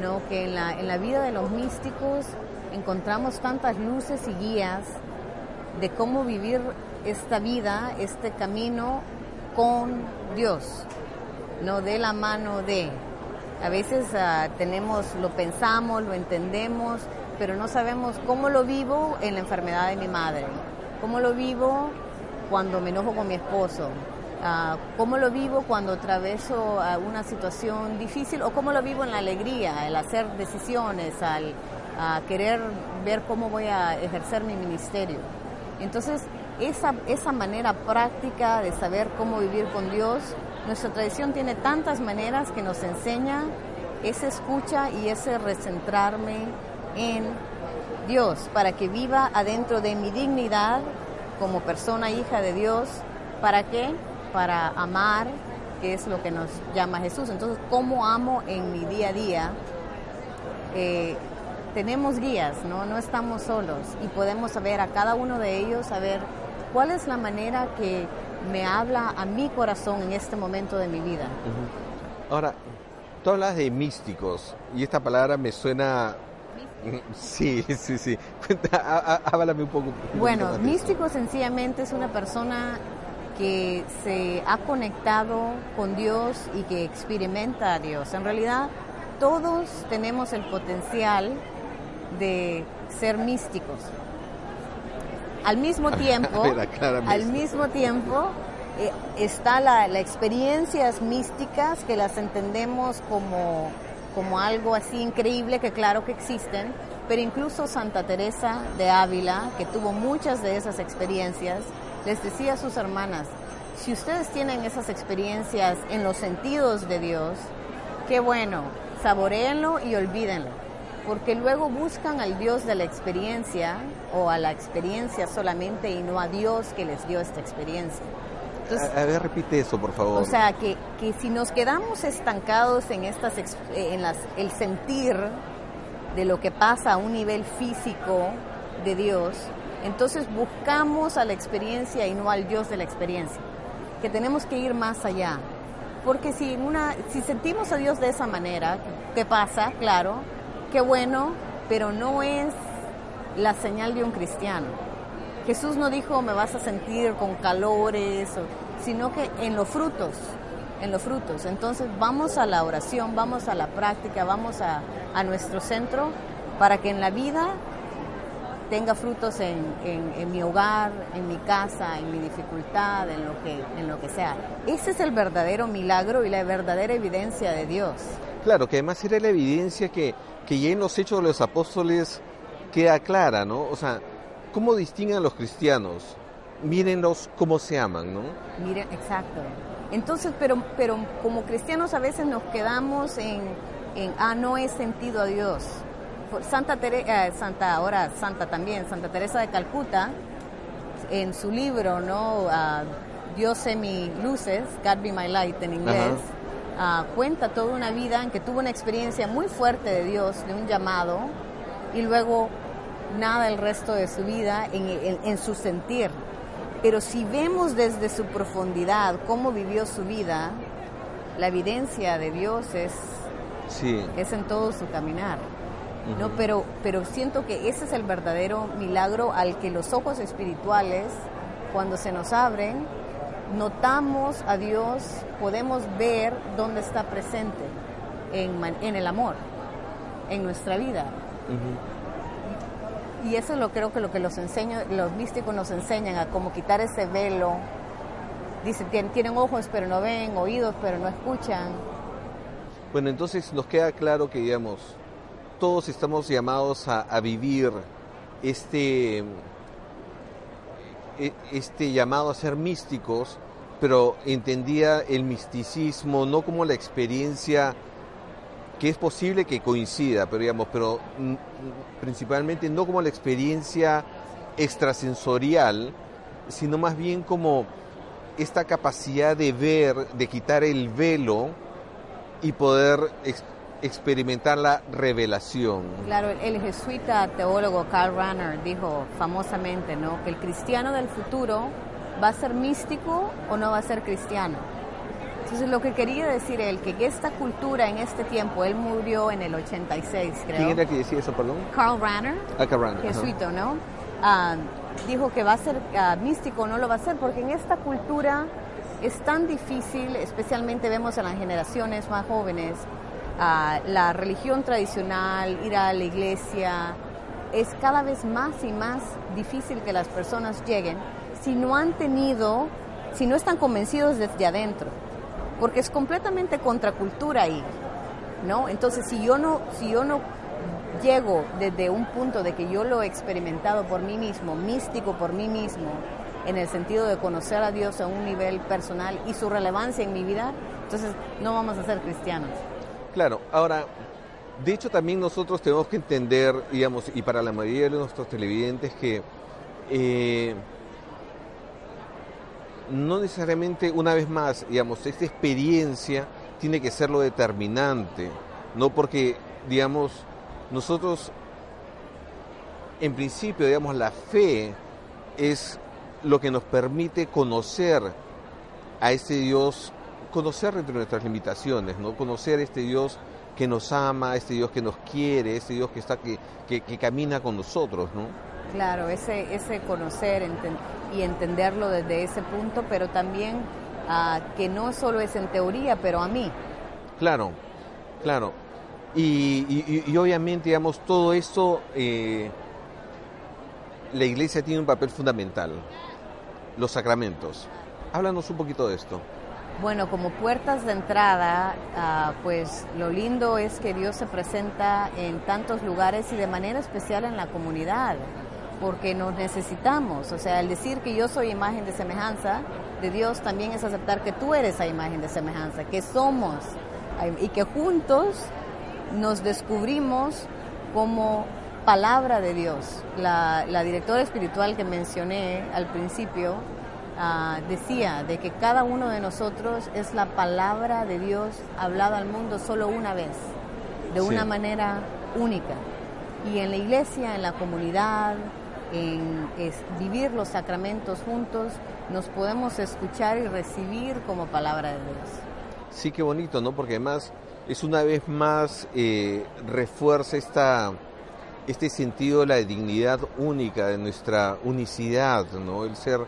¿no? Que en la, en la vida de los místicos encontramos tantas luces y guías de cómo vivir esta vida, este camino con Dios, no de la mano de. A veces uh, tenemos, lo pensamos, lo entendemos, pero no sabemos cómo lo vivo en la enfermedad de mi madre, cómo lo vivo cuando me enojo con mi esposo, uh, cómo lo vivo cuando atraveso uh, una situación difícil o cómo lo vivo en la alegría, el hacer decisiones, al a querer ver cómo voy a ejercer mi ministerio. Entonces, esa, esa manera práctica de saber cómo vivir con Dios, nuestra tradición tiene tantas maneras que nos enseña esa escucha y ese recentrarme en Dios para que viva adentro de mi dignidad como persona hija de Dios. ¿Para qué? Para amar, que es lo que nos llama Jesús. Entonces, ¿cómo amo en mi día a día? Eh, tenemos guías, ¿no? no estamos solos y podemos saber a cada uno de ellos, saber cuál es la manera que me habla a mi corazón en este momento de mi vida. Ahora, tú hablas de místicos y esta palabra me suena... Sí, sí, sí. Háblame un poco. bueno, místico sencillamente es una persona que se ha conectado con Dios y que experimenta a Dios. En realidad, todos tenemos el potencial de ser místicos. Al mismo tiempo, al mismo tiempo eh, está la, la, experiencias místicas que las entendemos como, como algo así increíble que claro que existen, pero incluso Santa Teresa de Ávila, que tuvo muchas de esas experiencias, les decía a sus hermanas, si ustedes tienen esas experiencias en los sentidos de Dios, qué bueno, saboreenlo y olvídenlo porque luego buscan al Dios de la experiencia o a la experiencia solamente y no a Dios que les dio esta experiencia. a, ver, repite eso, por favor. O sea, que, que si nos quedamos estancados en, estas, en las, el sentir de lo que pasa a un nivel físico de Dios, entonces buscamos a la experiencia y no al Dios de la experiencia, que tenemos que ir más allá. Porque si, una, si sentimos a Dios de esa manera, ¿qué pasa? Claro, qué bueno, pero no es la señal de un cristiano. Jesús no dijo me vas a sentir con calores, sino que en los frutos, en los frutos. Entonces vamos a la oración, vamos a la práctica, vamos a, a nuestro centro para que en la vida tenga frutos en, en, mi hogar, en mi casa, en mi dificultad, en lo, que, en lo que sea. Ese es el verdadero milagro y la verdadera evidencia de Dios. Claro, que además era la evidencia que que ya en los hechos de los apóstoles queda clara, ¿no? O sea, ¿cómo distinguen a los cristianos? Mírenlos cómo se aman, ¿no? Miren, exacto. Entonces, pero, pero como cristianos a veces nos quedamos en, en ah, no he sentido a Dios. Santa Teresa, eh, Santa, ahora Santa también, Santa Teresa de Calcuta, en su libro, ¿no? Uh, Dios mi luces, God be my light en inglés. Ah, cuenta toda una vida en que tuvo una experiencia muy fuerte de Dios, de un llamado, y luego nada el resto de su vida en, su sentir. Pero si vemos desde su profundidad cómo vivió su vida, la evidencia de Dios es, es en todo su caminar. ¿no? pero, pero siento que ese es el verdadero milagro al que los ojos espirituales, cuando se nos abren, notamos a Dios, podemos ver dónde está presente. en, el amor, en nuestra vida. Y eso es lo creo que lo que los enseño, los místicos nos enseñan a cómo quitar ese velo. Dicen, "Tien- tienen ojos pero no ven, oídos pero no escuchan. Bueno, entonces nos queda claro que, digamos, todos estamos llamados a, a vivir este, este llamado a ser místicos, pero entendía el misticismo no como la experiencia que es posible que coincida, pero digamos, pero mm, principalmente no como la experiencia extrasensorial, sino más bien como esta capacidad de ver, de quitar el velo y poder experimentar la revelación. Claro, el, el jesuita teólogo Karl Rahner dijo famosamente, ¿no? Que el cristiano del futuro va a ser místico o no va a ser cristiano. Entonces lo que quería decir él, que esta cultura en este tiempo, él murió en el 86, creo. ¿Quién era que decía eso, perdón? Karl Rahner, Brand, ajá. jesuito, ¿no? Ah, dijo que va a ser ah, místico o no lo va a ser, porque en esta cultura es tan difícil, especialmente vemos en las generaciones más jóvenes, ah, la religión tradicional, ir a la iglesia, es cada vez más y más difícil que las personas lleguen si no han tenido, si no están convencidos desde adentro, porque es completamente contracultura ahí. ¿no? Entonces, si yo no, si yo no llego desde un punto de que yo lo he experimentado por mí mismo, místico por mí mismo, en el sentido de conocer a Dios a un nivel personal y su relevancia en mi vida, entonces no vamos a ser cristianos. Claro, ahora, de hecho también nosotros tenemos que entender, digamos, y para la mayoría de nuestros televidentes, que eh, no necesariamente, una vez más, digamos, esta experiencia tiene que ser lo determinante, no porque, digamos, nosotros, en principio, digamos, la fe es lo que nos permite conocer a este Dios, conocer entre nuestras limitaciones, ¿no? Conocer este Dios que nos ama, este Dios que nos quiere, este Dios que está que, que, que camina con nosotros, ¿no? Claro, ese, ese conocer enten- y entenderlo desde ese punto, pero también ah, que no solo es en teoría, pero a mí. Claro, claro. Y, y- y- y obviamente, digamos, todo esto, eh, la iglesia tiene un papel fundamental, los sacramentos. Háblanos un poquito de esto. Bueno, como puertas de entrada, ah, pues lo lindo es que Dios se presenta en tantos lugares y de manera especial en la comunidad, porque nos necesitamos. O sea, el decir que yo soy imagen de semejanza de Dios también es aceptar que tú eres a imagen de semejanza, que somos y que juntos nos descubrimos como palabra de Dios. La directora espiritual que mencioné al principio, ah, decía de que cada uno de nosotros es la palabra de Dios hablada al mundo solo una vez, de una manera única. Y en la iglesia, en la comunidad, en es- vivir los sacramentos juntos, nos podemos escuchar y recibir como palabra de Dios. Sí, qué bonito, ¿no? Porque además es una vez más eh, refuerza esta, este sentido de la dignidad única, de nuestra unicidad, ¿no? El ser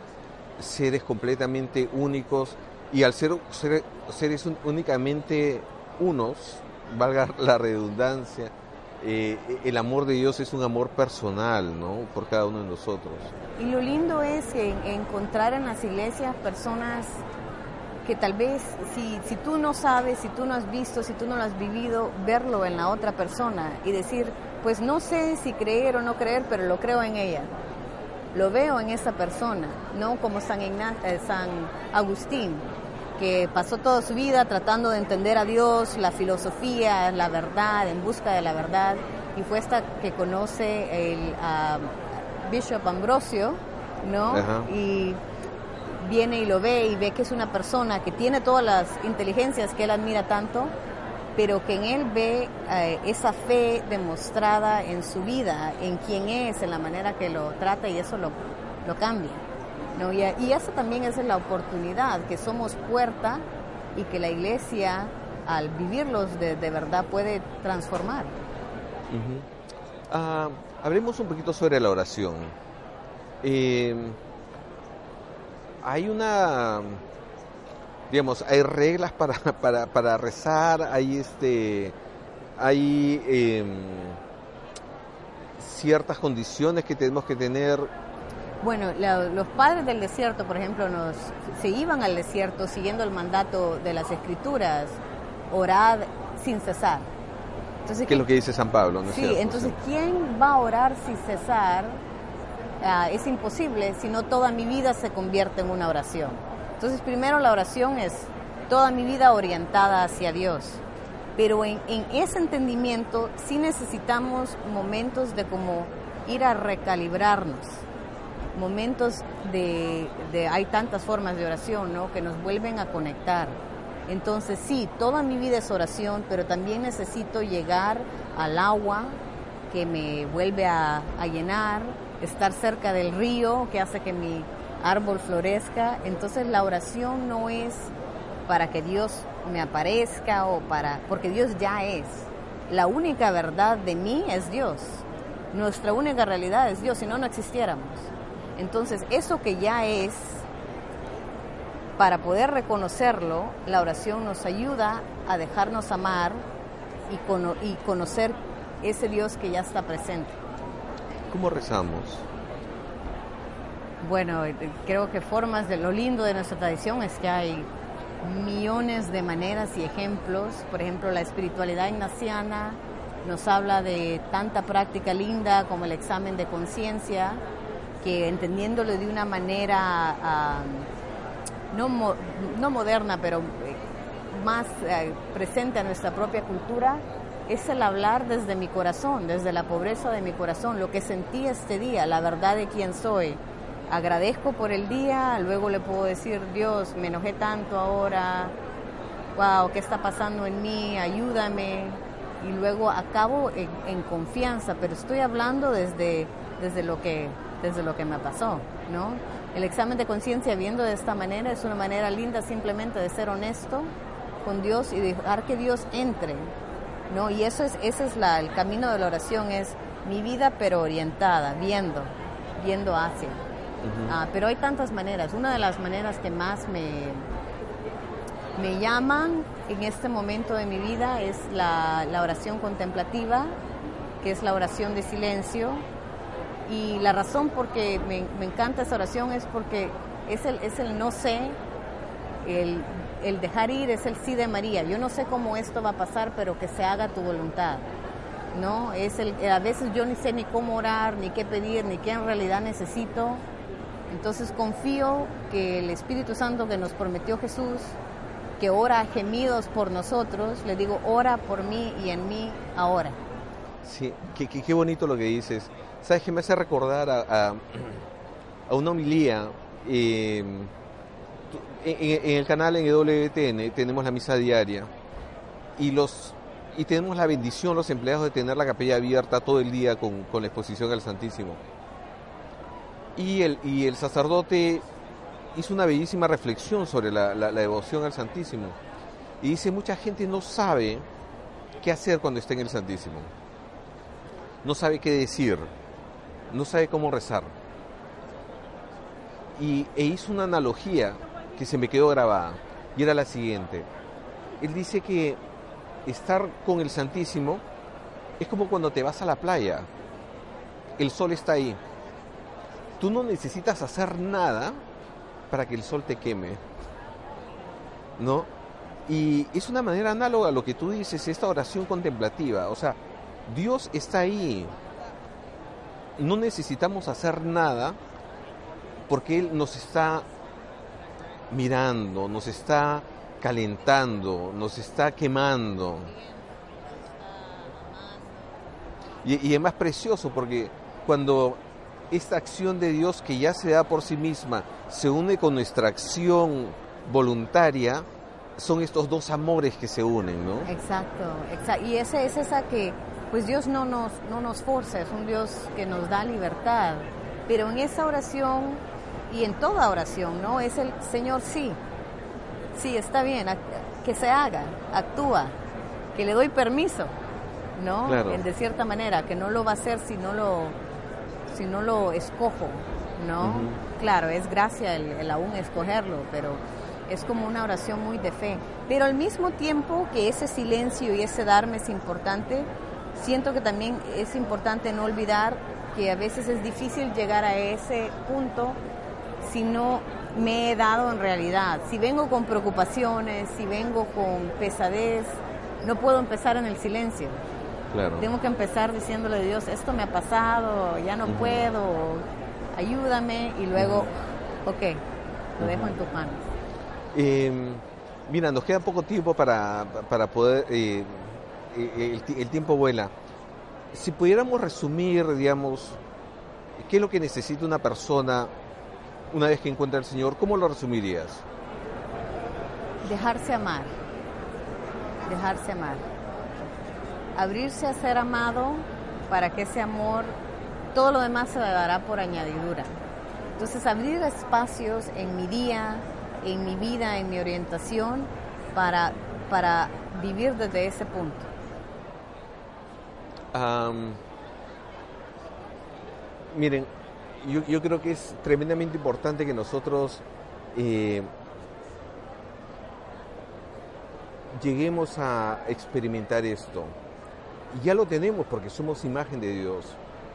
seres completamente únicos y al ser, ser- seres únicamente unos, valga la redundancia, eh, el amor de Dios es un amor personal, ¿no? Por cada uno de nosotros. Y lo lindo es encontrar en las iglesias personas que tal vez si, si tú no sabes, si tú no has visto, si tú no lo has vivido, verlo en la otra persona y decir, pues no sé si creer o no creer, pero lo creo en ella. Lo veo en esa persona, no como San, eh, San Agustín, que pasó toda su vida tratando de entender a Dios, la filosofía, la verdad, en busca de la verdad, y fue hasta que conoce el ah, Bishop Ambrosio, ¿no? Ajá. Y viene y lo ve y ve que es una persona que tiene todas las inteligencias que él admira tanto, pero que en él ve eh, esa fe demostrada en su vida, en quién es, en la manera que lo trata y eso lo, lo cambia. ¿no? Y, y eso también es la oportunidad, que somos puerta y que la iglesia al vivirlos de, de verdad puede transformar. Hablemos un poquito sobre la oración. Eh, hay una digamos, hay reglas para, para, para rezar, hay este, hay em, ciertas condiciones que tenemos que tener. Bueno, la- los padres del desierto, por ejemplo, nos, se iban al desierto siguiendo el mandato de las escrituras, orad sin cesar. Entonces, que es lo que dice San Pablo, ¿no Sí, cierto? entonces, ¿quién va a orar sin cesar? Ah, es imposible si no toda mi vida se convierte en una oración. Entonces, primero la oración es toda mi vida orientada hacia Dios. Pero en, ese entendimiento sí necesitamos momentos de como ir a recalibrarnos. Momentos de, de- hay tantas formas de oración, ¿no? Que nos vuelven a conectar. Entonces sí, toda mi vida es oración, pero también necesito llegar al agua que me vuelve a, a llenar, estar cerca del río que hace que mi árbol florezca. Entonces la oración no es para que Dios me aparezca o para, porque Dios ya es. La única verdad de mí es Dios. Nuestra única realidad es Dios, si no, no existiéramos. Entonces, eso que ya es, para poder reconocerlo, la oración nos ayuda a dejarnos amar y, cono- y conocer ese Dios que ya está presente. ¿Cómo rezamos? Bueno, eh, creo que formas de lo lindo de nuestra tradición es que hay millones de maneras y ejemplos. Por ejemplo, la espiritualidad ignaciana nos habla de tanta práctica linda como el examen de conciencia, que entendiéndolo de una manera no, mo- no moderna, pero eh, más eh, presente a nuestra propia cultura, es el hablar desde mi corazón, desde la pobreza de mi corazón, lo que sentí este día, la verdad de quién soy. Agradezco por el día, luego le puedo decir, Dios, me enojé tanto ahora, wow, ¿qué está pasando en mí? Ayúdame. Y luego acabo en, en confianza, pero estoy hablando desde, desde, lo que, desde lo que me pasó, ¿no? El examen de conciencia viendo de esta manera es una manera linda simplemente de ser honesto con Dios y dejar que Dios entre, ¿no? Y eso es, ese es la, el camino de la oración, es mi vida pero orientada, viendo, viendo hacia. Ah, pero hay tantas maneras. Una de las maneras que más me, me llaman en este momento de mi vida es la, la oración contemplativa, que es la oración de silencio. Y la razón por que me, me encanta esa oración es porque es el, es el no sé, el, el dejar ir es el sí de María. Yo no sé cómo esto va a pasar, pero que se haga tu voluntad. ¿no? Es el, a veces yo ni sé ni cómo orar, ni qué pedir, ni qué en realidad necesito. Entonces confío que el Espíritu Santo que nos prometió Jesús, que ora gemidos por nosotros, le digo, ora por mí y en mí ahora. Sí, qué, bonito lo que dices. ¿Sabes qué me hace recordar a, una homilía? tú- en, el canal en EWTN tenemos la misa diaria y los y tenemos la bendición los empleados de tener la capilla abierta todo el día con, con la exposición al Santísimo. Y el, y el sacerdote hizo una bellísima reflexión sobre la, devoción al Santísimo. Y dice, mucha gente no sabe qué hacer cuando está en el Santísimo. No sabe qué decir, no sabe cómo rezar. Y e hizo una analogía que se me quedó grabada, y era la siguiente. Él dice que estar con el Santísimo es como cuando te vas a la playa. El sol está ahí. Tú no necesitas hacer nada para que el sol te queme. ¿No? Y es una manera análoga a lo que tú dices, esta oración contemplativa. O sea, Dios está ahí. No necesitamos hacer nada porque Él nos está mirando, nos está calentando, nos está quemando. Y, y es más precioso porque cuando esta acción de Dios que ya se da por sí misma se une con nuestra acción voluntaria, son estos dos amores que se unen, ¿no? Exacto, exacto. Y esa es esa que, pues Dios no nos, no nos forza, es un Dios que nos da libertad. Pero en esa oración y en toda oración, ¿no? Es el Señor sí, sí, está bien, que se haga, actúa, que le doy permiso, ¿no? Claro. En- de cierta manera, que no lo va a hacer si no lo, si no lo escojo, ¿no? Ujú. Claro, es gracia el, el aún escogerlo, pero es como una oración muy de fe. Pero al mismo tiempo que ese silencio y ese darme es importante, siento que también es importante no olvidar que a veces es difícil llegar a ese punto si no me he dado en realidad. Si vengo con preocupaciones, si vengo con pesadez, no puedo empezar en el silencio. Claro. Tengo que empezar diciéndole a Dios, esto me ha pasado, ya no puedo, ayúdame y luego, ok, lo dejo en tus manos. Em, mira, nos queda poco tiempo para, para poder, eh, eh, el, el tiempo vuela. Si pudiéramos resumir, digamos, qué es lo que necesita una persona una vez que encuentra al Señor, ¿cómo lo resumirías? Dejarse amar, dejarse amar. Abrirse a ser amado para que ese amor, todo lo demás se dará por añadidura. Entonces abrir espacios en mi día, en mi vida, en mi orientación, para, para vivir desde ese punto. miren, yo, creo que es tremendamente importante que nosotros eh, lleguemos a experimentar esto. Ya lo tenemos porque somos imagen de Dios,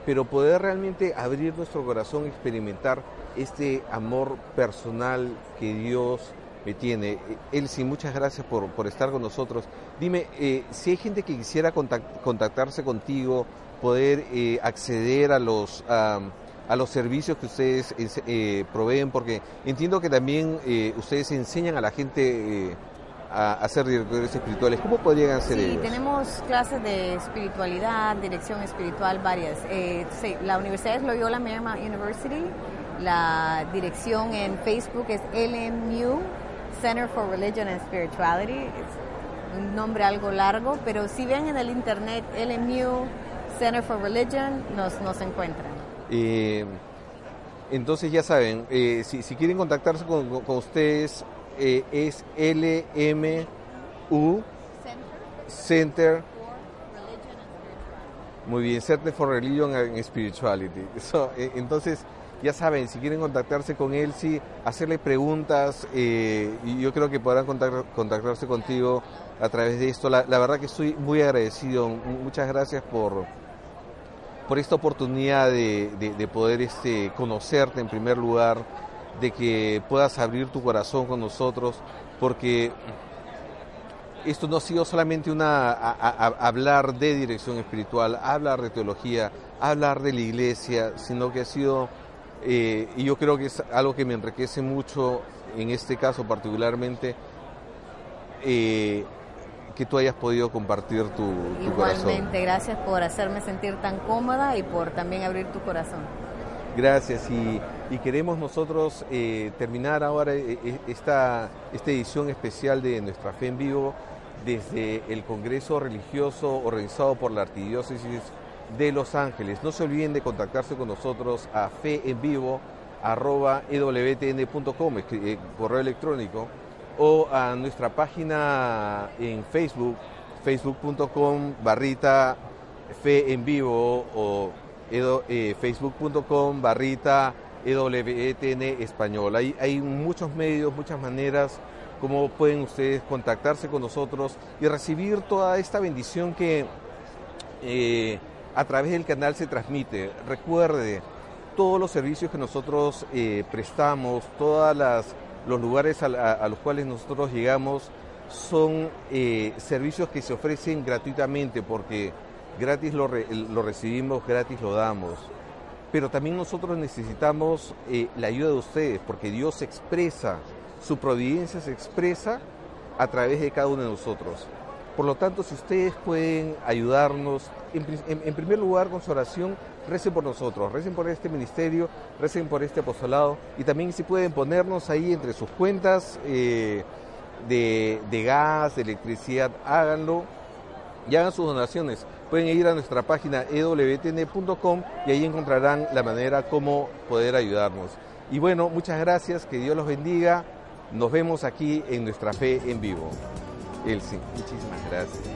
pero poder realmente abrir nuestro corazón, experimentar este amor personal que Dios me tiene. Elsie, muchas gracias por, estar con nosotros. Dime, eh, si hay gente que quisiera contactarse contigo, poder eh, acceder a los a los servicios que ustedes eh, proveen, porque entiendo que también eh, ustedes enseñan a la gente eh, a, hacer directores espirituales. ¿Cómo podrían hacer Sí, tenemos clases de espiritualidad, dirección espiritual varias. la universidad es Loyola Marymount University. La dirección en Facebook es LMU, Center for Religion and Spirituality. Es un nombre algo largo, pero si ven en el internet LMU, Center for Religion, nos, nos encuentran. Eh, entonces ya saben, eh, si, quieren contactarse con, ustedes eh, es LMU Center. Muy bien, Center for Religion and Spirituality. entonces, ya saben, si quieren contactarse con él, sí, hacerle preguntas, y yo creo que podrán contactarse contigo a través de esto. la verdad que estoy muy agradecido. Muchas gracias por, por esta oportunidad de, poder este, conocerte en primer lugar, de que puedas abrir tu corazón con nosotros, porque esto no ha sido solamente una hablar de dirección espiritual, hablar de teología, hablar de la iglesia, sino que ha sido, eh, y yo creo que es algo que me enriquece mucho en este caso particularmente, eh, que tú hayas podido compartir tu, corazón. Igualmente, gracias por hacerme sentir tan cómoda y por también abrir tu corazón. Gracias y, queremos nosotros eh, terminar ahora eh, eh, esta, esta edición especial de Nuestra Fe en Vivo desde el Congreso Religioso organizado por la Arquidiócesis de Los Ángeles. No se olviden de contactarse con nosotros a feenvivo.ewtn.com, correo electrónico o a nuestra página en Facebook, facebook.com barrita fe o eh, facebook.com barrita EWTN español. Hay, muchos medios, muchas maneras como pueden ustedes contactarse con nosotros y recibir toda esta bendición que eh, a través del canal se transmite. Recuerde, todos los servicios que nosotros eh, prestamos, todas las los lugares a, los cuales nosotros llegamos son eh, servicios que se ofrecen gratuitamente porque gratis lo, recibimos, gratis lo damos. Pero también nosotros necesitamos eh, la ayuda de ustedes porque Dios se expresa, su providencia se expresa a través de cada uno de nosotros. Por lo tanto, si ustedes pueden ayudarnos, en primer lugar con su oración, recen por nosotros, recen por este ministerio, recen por este apostolado y también si pueden ponernos ahí entre sus cuentas eh, de, gas, de electricidad, háganlo y hagan sus donaciones. Pueden ir a nuestra página ewtn.com y ahí encontrarán la manera como poder ayudarnos. Y bueno, muchas gracias, que Dios los bendiga. Nos vemos aquí en nuestra fe en vivo. Elsie, muchísimas gracias.